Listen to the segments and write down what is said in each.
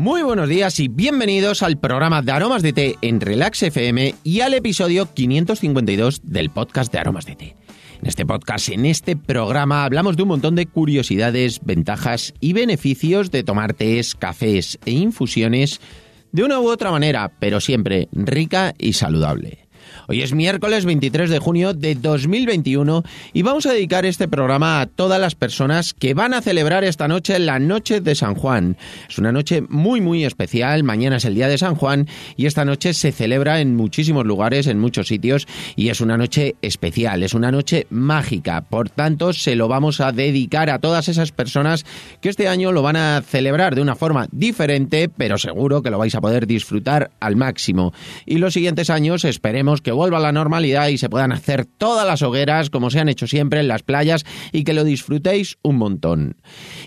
Muy buenos días y bienvenidos al programa de Aromas de Té en Relax FM y al episodio 552 del podcast de Aromas de Té. En este podcast, en este programa, hablamos de un montón de curiosidades, ventajas y beneficios de tomar tés, cafés e infusiones de una u otra manera, pero siempre rica y saludable. Hoy es miércoles 23 de junio de 2021 y vamos a dedicar este programa a todas las personas que van a celebrar esta noche la noche de San Juan. Es una noche muy muy especial, mañana es el día de San Juan y esta noche se celebra en muchísimos lugares, en muchos sitios y es una noche especial, es una noche mágica. Por tanto, se lo vamos a dedicar a todas esas personas que este año lo van a celebrar de una forma diferente, pero seguro que lo vais a poder disfrutar al máximo. Y los siguientes años esperemos que vuelva a la normalidad y se puedan hacer todas las hogueras como se han hecho siempre en las playas y que lo disfrutéis un montón.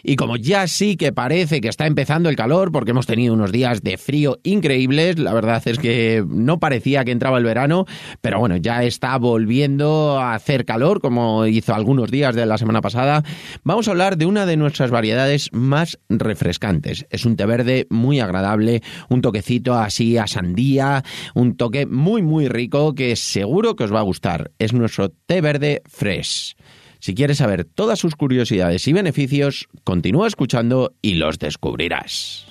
Y como ya sí que parece que está empezando el calor, porque hemos tenido unos días de frío increíbles, la verdad es que no parecía que entraba el verano, pero bueno, ya está volviendo a hacer calor como hizo algunos días de la semana pasada, vamos a hablar de una de nuestras variedades más refrescantes. Es un té verde muy agradable, un toquecito así a sandía, un toque muy muy rico que seguro que os va a gustar. Es nuestro té verde fresh. Si quieres saber todas sus curiosidades y beneficios, continúa escuchando y los descubrirás.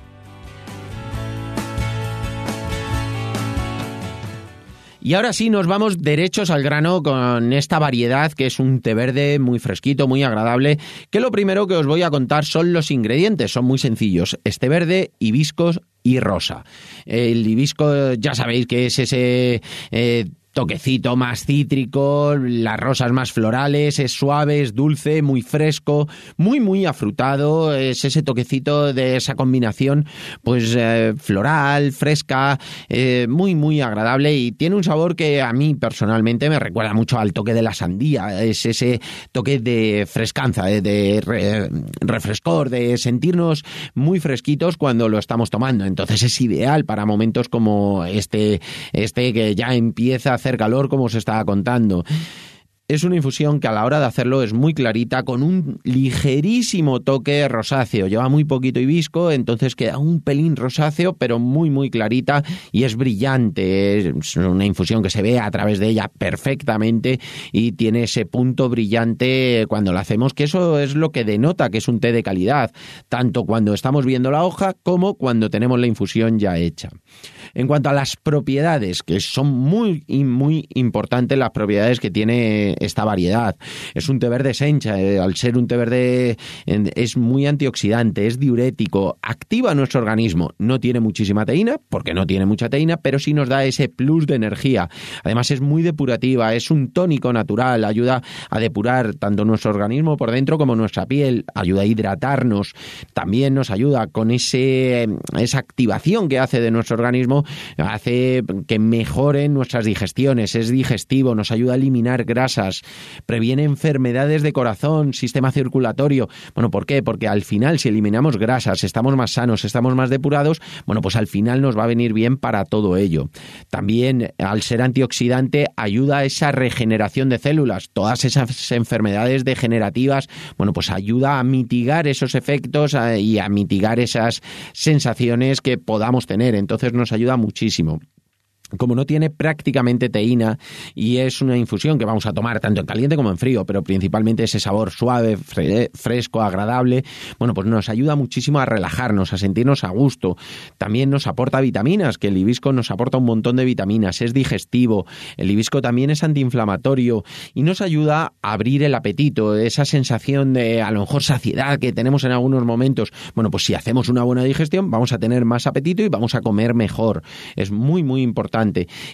Y ahora sí, nos vamos derechos al grano con esta variedad que es un té verde muy fresquito, muy agradable, que lo primero que os voy a contar son los ingredientes, son muy sencillos. Este verde, hibiscos y rosa. El hibisco ya sabéis que es ese eh, toquecito más cítrico, las rosas más florales, es suave, es dulce, muy fresco, muy muy afrutado, es ese toquecito de esa combinación pues eh, floral, fresca, eh, muy muy agradable y tiene un sabor que a mí personalmente me recuerda mucho al toque de la sandía, es ese toque de frescanza, de, de refrescor, de sentirnos muy fresquitos cuando lo estamos tomando, entonces es ideal para momentos como este, este que ya empieza hacer calor como se estaba contando. Es una infusión que a la hora de hacerlo es muy clarita, con un ligerísimo toque rosáceo. Lleva muy poquito hibisco, entonces queda un pelín rosáceo, pero muy, muy clarita y es brillante. Es una infusión que se ve a través de ella perfectamente y tiene ese punto brillante cuando la hacemos, que eso es lo que denota que es un té de calidad, tanto cuando estamos viendo la hoja como cuando tenemos la infusión ya hecha. En cuanto a las propiedades, que son muy, muy importantes las propiedades que tiene esta variedad. Es un té verde sencha, eh, al ser un té verde es muy antioxidante, es diurético, activa nuestro organismo. No tiene muchísima teína, porque no tiene mucha teína, pero sí nos da ese plus de energía. Además es muy depurativa, es un tónico natural, ayuda a depurar tanto nuestro organismo por dentro como nuestra piel, ayuda a hidratarnos, también nos ayuda con ese, esa activación que hace de nuestro organismo, hace que mejoren nuestras digestiones, es digestivo, nos ayuda a eliminar previene enfermedades de corazón, sistema circulatorio. Bueno, ¿por qué? Porque al final, si eliminamos grasas, estamos más sanos, estamos más depurados, bueno, pues al final nos va a venir bien para todo ello. También, al ser antioxidante, ayuda a esa regeneración de células. Todas esas enfermedades degenerativas, bueno, pues ayuda a mitigar esos efectos eh, y a mitigar esas sensaciones que podamos tener. Entonces nos ayuda muchísimo como no tiene prácticamente teína y es una infusión que vamos a tomar tanto en caliente como en frío, pero principalmente ese sabor suave, fresco, agradable, bueno, pues nos ayuda muchísimo a relajarnos, a sentirnos a gusto. También nos aporta vitaminas, que el hibisco nos aporta un montón de vitaminas, es digestivo, el hibisco también es antiinflamatorio y nos ayuda a abrir el apetito, esa sensación de a lo mejor saciedad que tenemos en algunos momentos. Bueno, pues si hacemos una buena digestión, vamos a tener más apetito y vamos a comer mejor. Es muy, muy importante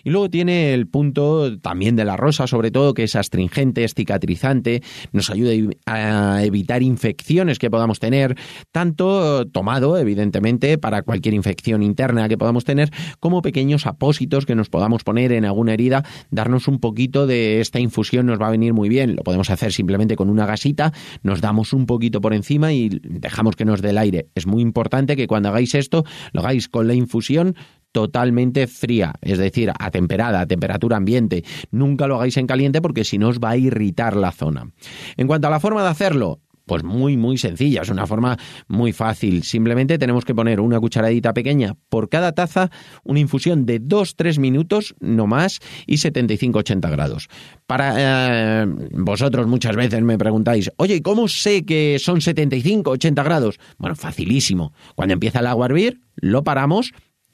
Y luego tiene el punto también de la rosa, sobre todo, que es astringente, es cicatrizante, nos ayuda a evitar infecciones que podamos tener, tanto tomado, evidentemente, para cualquier infección interna que podamos tener, como pequeños apósitos que nos podamos poner en alguna herida, darnos un poquito de esta infusión nos va a venir muy bien. Lo podemos hacer simplemente con una gasita, nos damos un poquito por encima y dejamos que nos dé el aire. Es muy importante que cuando hagáis esto, lo hagáis con la infusión totalmente fría, es decir, a temperada, a temperatura ambiente. Nunca lo hagáis en caliente porque si no os va a irritar la zona. En cuanto a la forma de hacerlo, pues muy, muy sencilla, es una forma muy fácil. Simplemente tenemos que poner una cucharadita pequeña por cada taza, una infusión de 2-3 minutos, no más, y 75-80 grados. Para eh, vosotros muchas veces me preguntáis, oye, ¿cómo sé que son 75-80 grados? Bueno, facilísimo. Cuando empieza el agua a hervir, lo paramos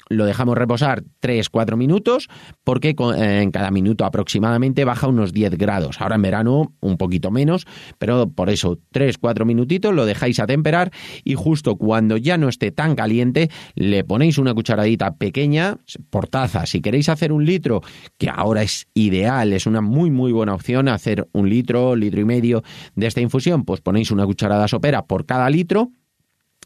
lo dejamos reposar 3-4 minutos porque eh, en cada minuto aproximadamente baja unos 10 grados. Ahora en verano un poquito menos, pero por eso 3-4 minutitos lo dejáis a temperar y justo cuando ya no esté tan caliente le ponéis una cucharadita pequeña por taza. Si queréis hacer un litro, que ahora es ideal, es una muy muy buena opción hacer un litro, litro y medio de esta infusión, pues ponéis una cucharada sopera por cada litro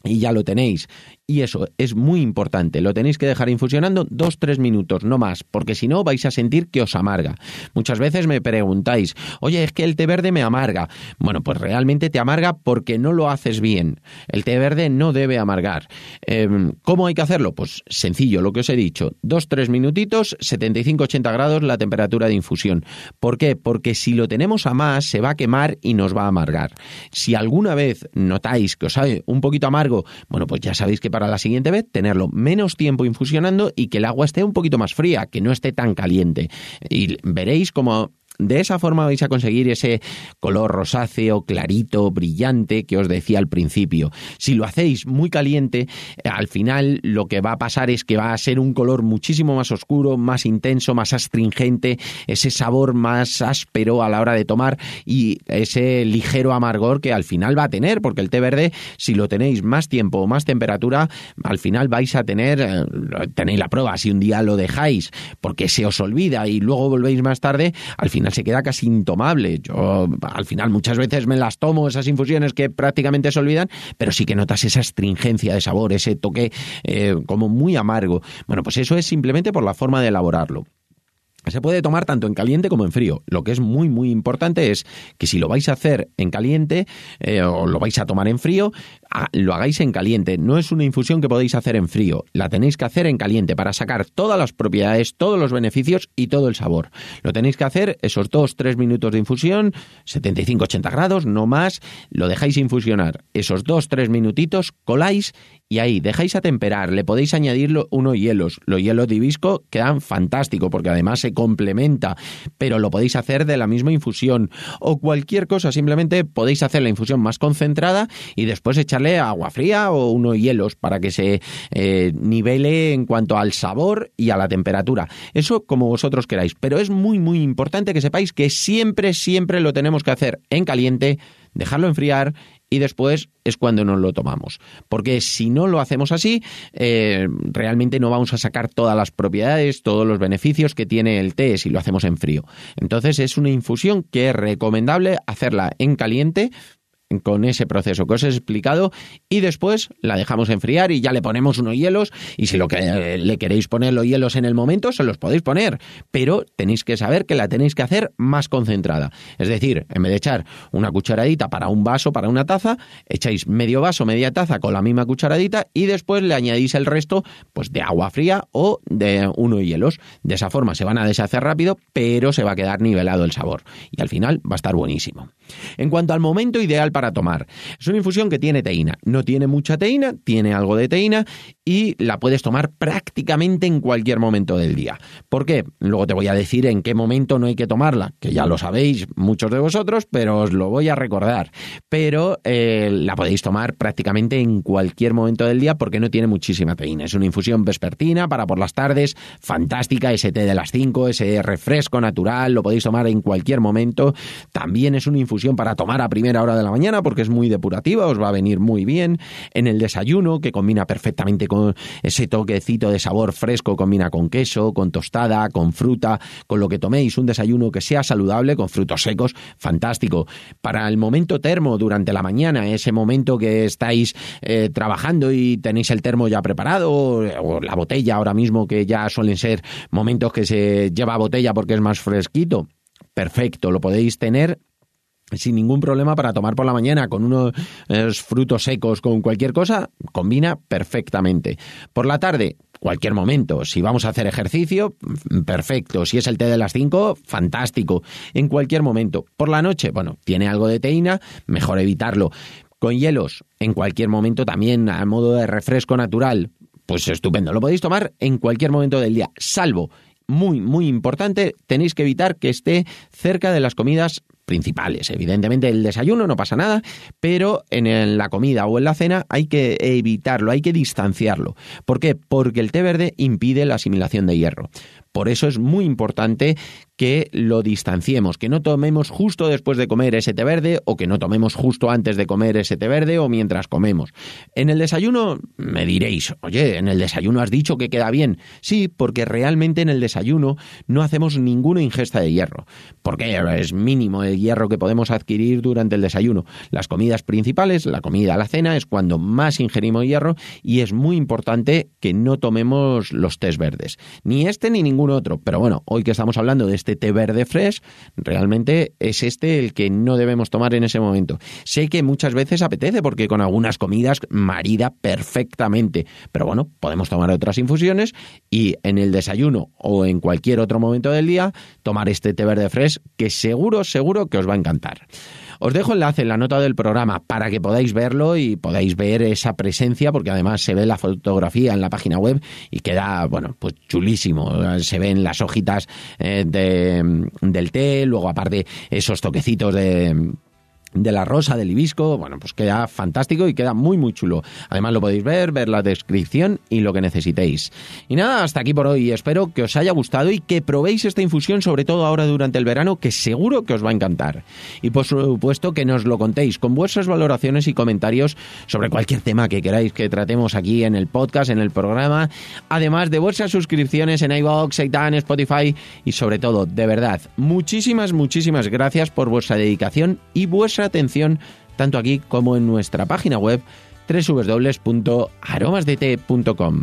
y ya lo tenéis. Y eso es muy importante, lo tenéis que dejar infusionando dos, tres minutos, no más, porque si no vais a sentir que os amarga. Muchas veces me preguntáis, oye, es que el té verde me amarga. Bueno, pues realmente te amarga porque no lo haces bien. El té verde no debe amargar. Em, ¿Cómo hay que hacerlo? Pues sencillo, lo que os he dicho, dos, tres minutitos, 75-80 grados la temperatura de infusión. ¿Por qué? Porque si lo tenemos a más, se va a quemar y nos va a amargar. Si alguna vez notáis que os sabe un poquito amargo, bueno, pues ya sabéis que para la siguiente vez tenerlo menos tiempo infusionando y que el agua esté un poquito más fría, que no esté tan caliente. Y veréis como de esa forma vais a conseguir ese color rosáceo, clarito, brillante que os decía al principio. Si lo hacéis muy caliente, al final lo que va a pasar es que va a ser un color muchísimo más oscuro, más intenso, más astringente, ese sabor más áspero a la hora de tomar y ese ligero amargor que al final va a tener, porque el té verde, si lo tenéis más tiempo o más temperatura, al final vais a tener, eh, tenéis la prueba, si un día lo dejáis porque se os olvida y luego volvéis más tarde, al final se queda casi intomable. Yo al final muchas veces me las tomo, esas infusiones que prácticamente se olvidan, pero sí que notas esa astringencia de sabor, ese toque eh, como muy amargo. Bueno, pues eso es simplemente por la forma de elaborarlo. Se puede tomar tanto en caliente como en frío. Lo que es muy muy importante es que si lo vais a hacer en caliente eh, o lo vais a tomar en frío, lo hagáis en caliente. No es una infusión que podéis hacer en frío. La tenéis que hacer en caliente para sacar todas las propiedades, todos los beneficios y todo el sabor. Lo tenéis que hacer esos 2-3 minutos de infusión, 75-80 grados, no más. Lo dejáis infusionar esos 2-3 minutitos, coláis y ahí dejáis a temperar, le podéis añadir unos hielos. Los hielos de hibisco quedan fantástico porque además se complementa, pero lo podéis hacer de la misma infusión o cualquier cosa, simplemente podéis hacer la infusión más concentrada y después echarle agua fría o unos hielos para que se eh, nivele en cuanto al sabor y a la temperatura. Eso como vosotros queráis, pero es muy muy importante que sepáis que siempre siempre lo tenemos que hacer en caliente, dejarlo enfriar y después es cuando nos lo tomamos. Porque si no lo hacemos así, eh, realmente no vamos a sacar todas las propiedades, todos los beneficios que tiene el té si lo hacemos en frío. Entonces es una infusión que es recomendable hacerla en caliente con ese proceso que os he explicado y después la dejamos enfriar y ya le ponemos unos hielos y si lo que eh, le queréis poner los hielos en el momento se los podéis poner, pero tenéis que saber que la tenéis que hacer más concentrada. Es decir, en vez de echar una cucharadita para un vaso, para una taza, echáis medio vaso, media taza con la misma cucharadita y después le añadís el resto pues de agua fría o de unos hielos. De esa forma se van a deshacer rápido, pero se va a quedar nivelado el sabor y al final va a estar buenísimo. En cuanto al momento ideal para tomar, es una infusión que tiene teína. No tiene mucha teína, tiene algo de teína y la puedes tomar prácticamente en cualquier momento del día. ¿Por qué? Luego te voy a decir en qué momento no hay que tomarla, que ya lo sabéis muchos de vosotros, pero os lo voy a recordar. Pero eh, la podéis tomar prácticamente en cualquier momento del día porque no tiene muchísima teína. Es una infusión vespertina para por las tardes, fantástica, ese té de las 5, ese refresco natural, lo podéis tomar en cualquier momento. También es una infusión para tomar a primera hora de la mañana porque es muy depurativa, os va a venir muy bien. En el desayuno, que combina perfectamente con ese toquecito de sabor fresco, combina con queso, con tostada, con fruta, con lo que toméis. Un desayuno que sea saludable, con frutos secos, fantástico. Para el momento termo durante la mañana, ese momento que estáis eh, trabajando y tenéis el termo ya preparado, o la botella ahora mismo, que ya suelen ser momentos que se lleva botella porque es más fresquito. Perfecto, lo podéis tener sin ningún problema para tomar por la mañana con unos eh, frutos secos, con cualquier cosa, combina perfectamente. Por la tarde, cualquier momento. Si vamos a hacer ejercicio, perfecto. Si es el té de las 5, fantástico. En cualquier momento. Por la noche, bueno, tiene algo de teína, mejor evitarlo. Con hielos, en cualquier momento también a modo de refresco natural, pues estupendo. Lo podéis tomar en cualquier momento del día, salvo muy, muy importante, tenéis que evitar que esté cerca de las comidas principales. Evidentemente el desayuno no pasa nada, pero en la comida o en la cena hay que evitarlo, hay que distanciarlo. ¿Por qué? Porque el té verde impide la asimilación de hierro. Por eso es muy importante que lo distanciemos, que no tomemos justo después de comer ese té verde o que no tomemos justo antes de comer ese té verde o mientras comemos. En el desayuno me diréis, oye, en el desayuno has dicho que queda bien. Sí, porque realmente en el desayuno no hacemos ninguna ingesta de hierro, porque es mínimo el hierro que podemos adquirir durante el desayuno. Las comidas principales, la comida, la cena, es cuando más ingerimos hierro y es muy importante que no tomemos los tés verdes, ni este ni ningún otro. Pero bueno, hoy que estamos hablando de este té verde fresh, realmente es este el que no debemos tomar en ese momento. Sé que muchas veces apetece porque con algunas comidas marida perfectamente, pero bueno, podemos tomar otras infusiones y en el desayuno o en cualquier otro momento del día tomar este té verde fresh que seguro, seguro que os va a encantar. Os dejo enlace en la nota del programa para que podáis verlo y podáis ver esa presencia, porque además se ve la fotografía en la página web y queda, bueno, pues chulísimo. Se ven las hojitas eh, del té, luego aparte esos toquecitos de de la rosa, del hibisco, bueno, pues queda fantástico y queda muy muy chulo. Además lo podéis ver, ver la descripción y lo que necesitéis. Y nada, hasta aquí por hoy. Espero que os haya gustado y que probéis esta infusión, sobre todo ahora durante el verano, que seguro que os va a encantar. Y por supuesto que nos lo contéis con vuestras valoraciones y comentarios sobre cualquier tema que queráis que tratemos aquí en el podcast, en el programa, además de vuestras suscripciones en iVoox, Seitan, Spotify y sobre todo, de verdad, muchísimas, muchísimas gracias por vuestra dedicación y atención tanto aquí como en nuestra página web www.aromasdt.com.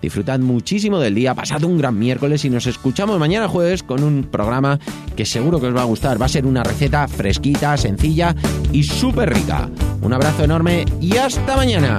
Disfrutad muchísimo del día, pasad un gran miércoles y nos escuchamos mañana jueves con un programa que seguro que os va a gustar. Va a ser una receta fresquita, sencilla y súper rica. Un abrazo enorme y hasta mañana.